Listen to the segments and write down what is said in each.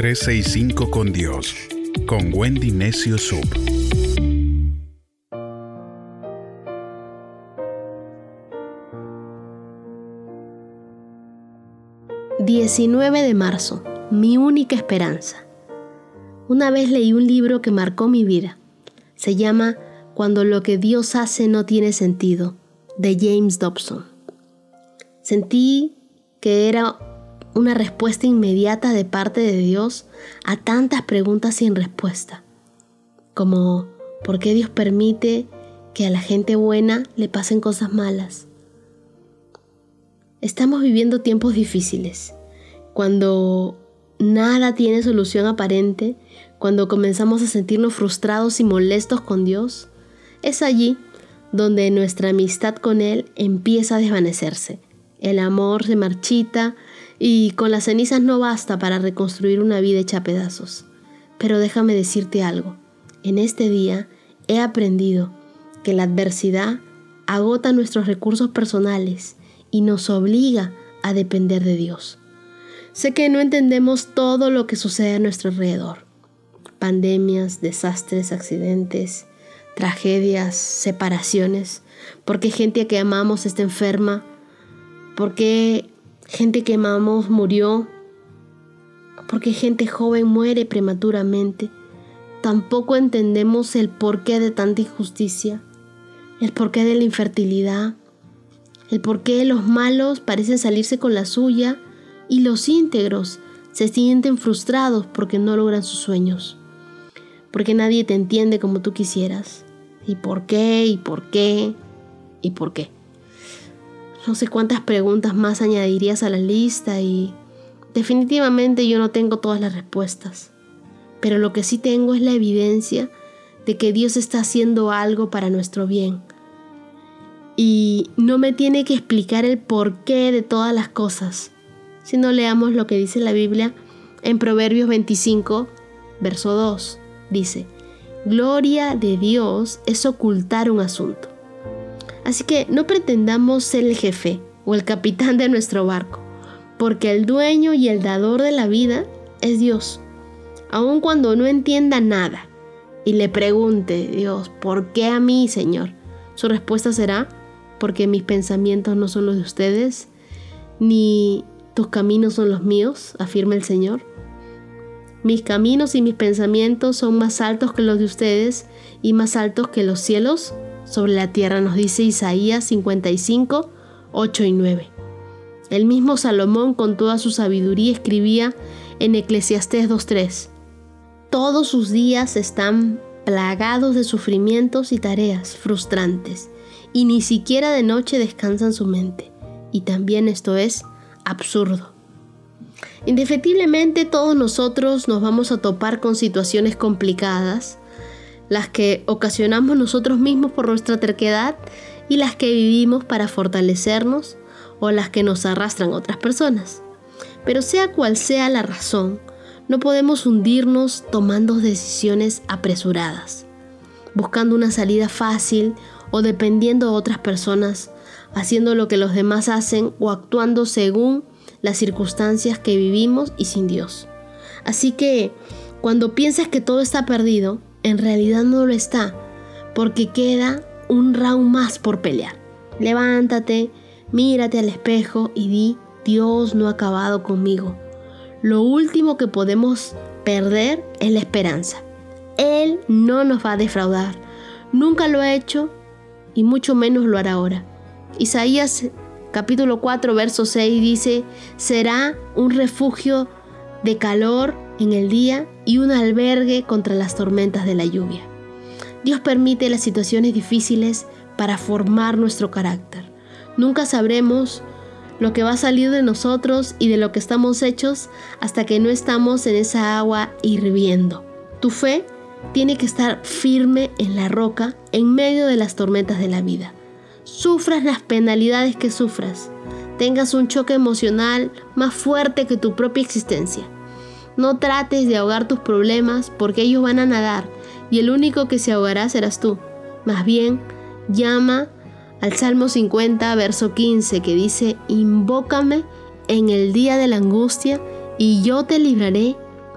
365 con Dios, con Wendy Necio Sub. ...19 de marzo... ...mi única esperanza... ...una vez leí un libro que marcó mi vida... ...se llama... ...cuando lo que Dios hace no tiene sentido... ...de James Dobson... Sentí que era una respuesta inmediata de parte de Dios a tantas preguntas sin respuesta, como ¿por qué Dios permite que a la gente buena le pasen cosas malas? Estamos viviendo tiempos difíciles, cuando nada tiene solución aparente, cuando comenzamos a sentirnos frustrados y molestos con Dios, es allí donde nuestra amistad con Él empieza a desvanecerse. El amor se marchita y con las cenizas no basta para reconstruir una vida hecha a pedazos. Pero déjame decirte algo. En este día he aprendido que la adversidad agota nuestros recursos personales y nos obliga a depender de Dios. Sé que no entendemos todo lo que sucede a nuestro alrededor. Pandemias, desastres, accidentes, tragedias, separaciones, porque gente que amamos está enferma, porque gente que amamos murió, porque gente joven muere prematuramente. Tampoco entendemos el porqué de tanta injusticia, el porqué de la infertilidad, el porqué los malos parecen salirse con la suya y los íntegros se sienten frustrados porque no logran sus sueños, porque nadie te entiende como tú quisieras. ¿Y por qué? ¿Y por qué? ¿Y por qué? No sé cuántas preguntas más añadirías a la lista y definitivamente yo no tengo todas las respuestas. Pero lo que sí tengo es la evidencia de que Dios está haciendo algo para nuestro bien. Y no me tiene que explicar el porqué de todas las cosas, si no leamos lo que dice la Biblia en Proverbios 25, verso 2. Dice, Gloria de Dios es ocultar un asunto Así que no pretendamos ser el jefe o el capitán de nuestro barco, porque el dueño y el dador de la vida es Dios. Aun cuando no entienda nada y le pregunte, Dios, ¿por qué a mí, Señor? Su respuesta será, porque mis pensamientos no son los de ustedes, ni tus caminos son los míos, afirma el Señor. Mis caminos y mis pensamientos son más altos que los de ustedes y más altos que los cielos sobre la tierra, nos dice Isaías 55, 8 y 9. El mismo Salomón con toda su sabiduría escribía en Eclesiastés 2.3, Todos sus días están plagados de sufrimientos y tareas frustrantes, y ni siquiera de noche descansan su mente. Y también esto es absurdo. Indefectiblemente todos nosotros nos vamos a topar con situaciones complicadas, las que ocasionamos nosotros mismos por nuestra terquedad y las que vivimos para fortalecernos o las que nos arrastran otras personas. Pero sea cual sea la razón, no podemos hundirnos tomando decisiones apresuradas, buscando una salida fácil o dependiendo de otras personas, haciendo lo que los demás hacen o actuando según las circunstancias que vivimos y sin Dios. Así que cuando piensas que todo está perdido, en realidad no lo está, porque queda un round más por pelear. Levántate, mírate al espejo y di, Dios no ha acabado conmigo. Lo último que podemos perder es la esperanza. Él no nos va a defraudar. Nunca lo ha hecho y mucho menos lo hará ahora. Isaías capítulo 4, verso 6 dice, será un refugio de calor en el día y un albergue contra las tormentas de la lluvia. Dios permite las situaciones difíciles para formar nuestro carácter. Nunca sabremos lo que va a salir de nosotros y de lo que estamos hechos hasta que no estamos en esa agua hirviendo. Tu fe tiene que estar firme en la roca en medio de las tormentas de la vida. Sufras las penalidades que sufras, tengas un choque emocional más fuerte que tu propia existencia no trates de ahogar tus problemas porque ellos van a nadar y el único que se ahogará serás tú. Más bien, llama al Salmo 50, verso 15, que dice, invócame en el día de la angustia y yo te libraré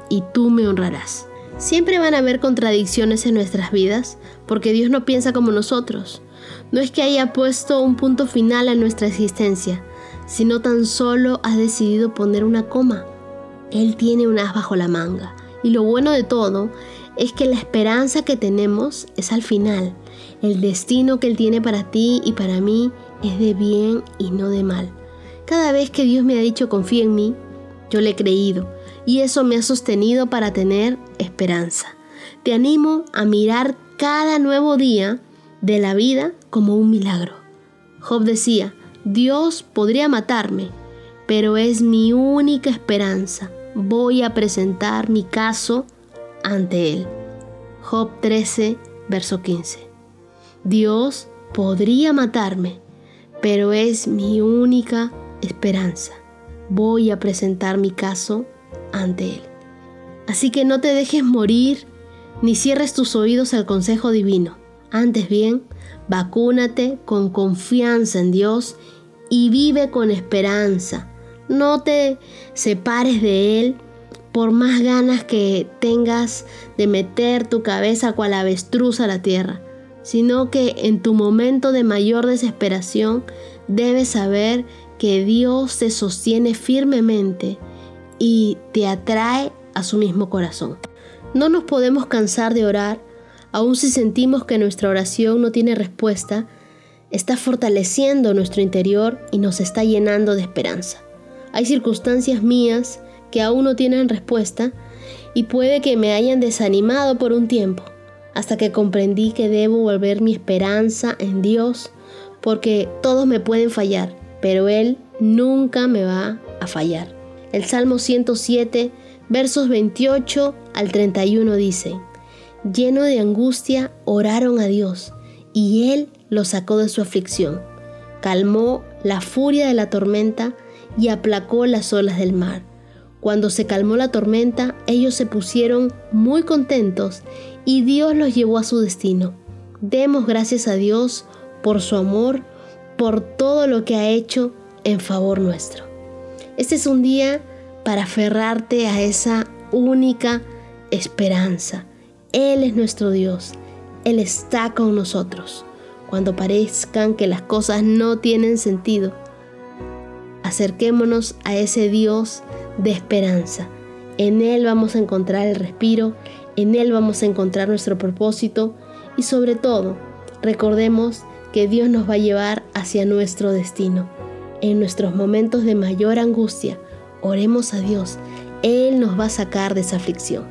y tú me honrarás. Siempre van a haber contradicciones en nuestras vidas porque Dios no piensa como nosotros. No es que haya puesto un punto final a nuestra existencia, sino tan solo ha decidido poner una coma. Él tiene un as bajo la manga. Y lo bueno de todo es que la esperanza que tenemos es al final. El destino que Él tiene para ti y para mí es de bien y no de mal. Cada vez que Dios me ha dicho confía en mí, yo le he creído y eso me ha sostenido para tener esperanza. Te animo a mirar cada nuevo día de la vida como un milagro. Job decía, Dios podría matarme, pero es mi única esperanza. Voy a presentar mi caso ante Él. Job 13, verso 15. Dios podría matarme, pero es mi única esperanza. Voy a presentar mi caso ante Él. Así que no te dejes morir ni cierres tus oídos al consejo divino. Antes bien, vacúnate con confianza en Dios y vive con esperanza. No te separes de Él por más ganas que tengas de meter tu cabeza cual avestruz a la tierra, sino que en tu momento de mayor desesperación debes saber que Dios te sostiene firmemente y te atrae a su mismo corazón. No nos podemos cansar de orar, aun si sentimos que nuestra oración no tiene respuesta, está fortaleciendo nuestro interior y nos está llenando de esperanza. Hay circunstancias mías que aún no tienen respuesta y puede que me hayan desanimado por un tiempo, hasta que comprendí que debo volver mi esperanza en Dios, porque todos me pueden fallar, pero Él nunca me va a fallar. El Salmo 107, versos 28 al 31 dice, lleno de angustia, oraron a Dios, y Él los sacó de su aflicción. Calmó la furia de la tormenta y aplacó las olas del mar. Cuando se calmó la tormenta, ellos se pusieron muy contentos y Dios los llevó a su destino. Demos gracias a Dios por su amor, por todo lo que ha hecho en favor nuestro. Este es un día para aferrarte a esa única esperanza. Él es nuestro Dios. Él está con nosotros. Cuando parezcan que las cosas no tienen sentido, acerquémonos a ese Dios de esperanza. En Él vamos a encontrar el respiro, en Él vamos a encontrar nuestro propósito y sobre todo, recordemos que Dios nos va a llevar hacia nuestro destino en nuestros momentos de mayor angustia, oremos a Dios. Él nos va a sacar de esa aflicción.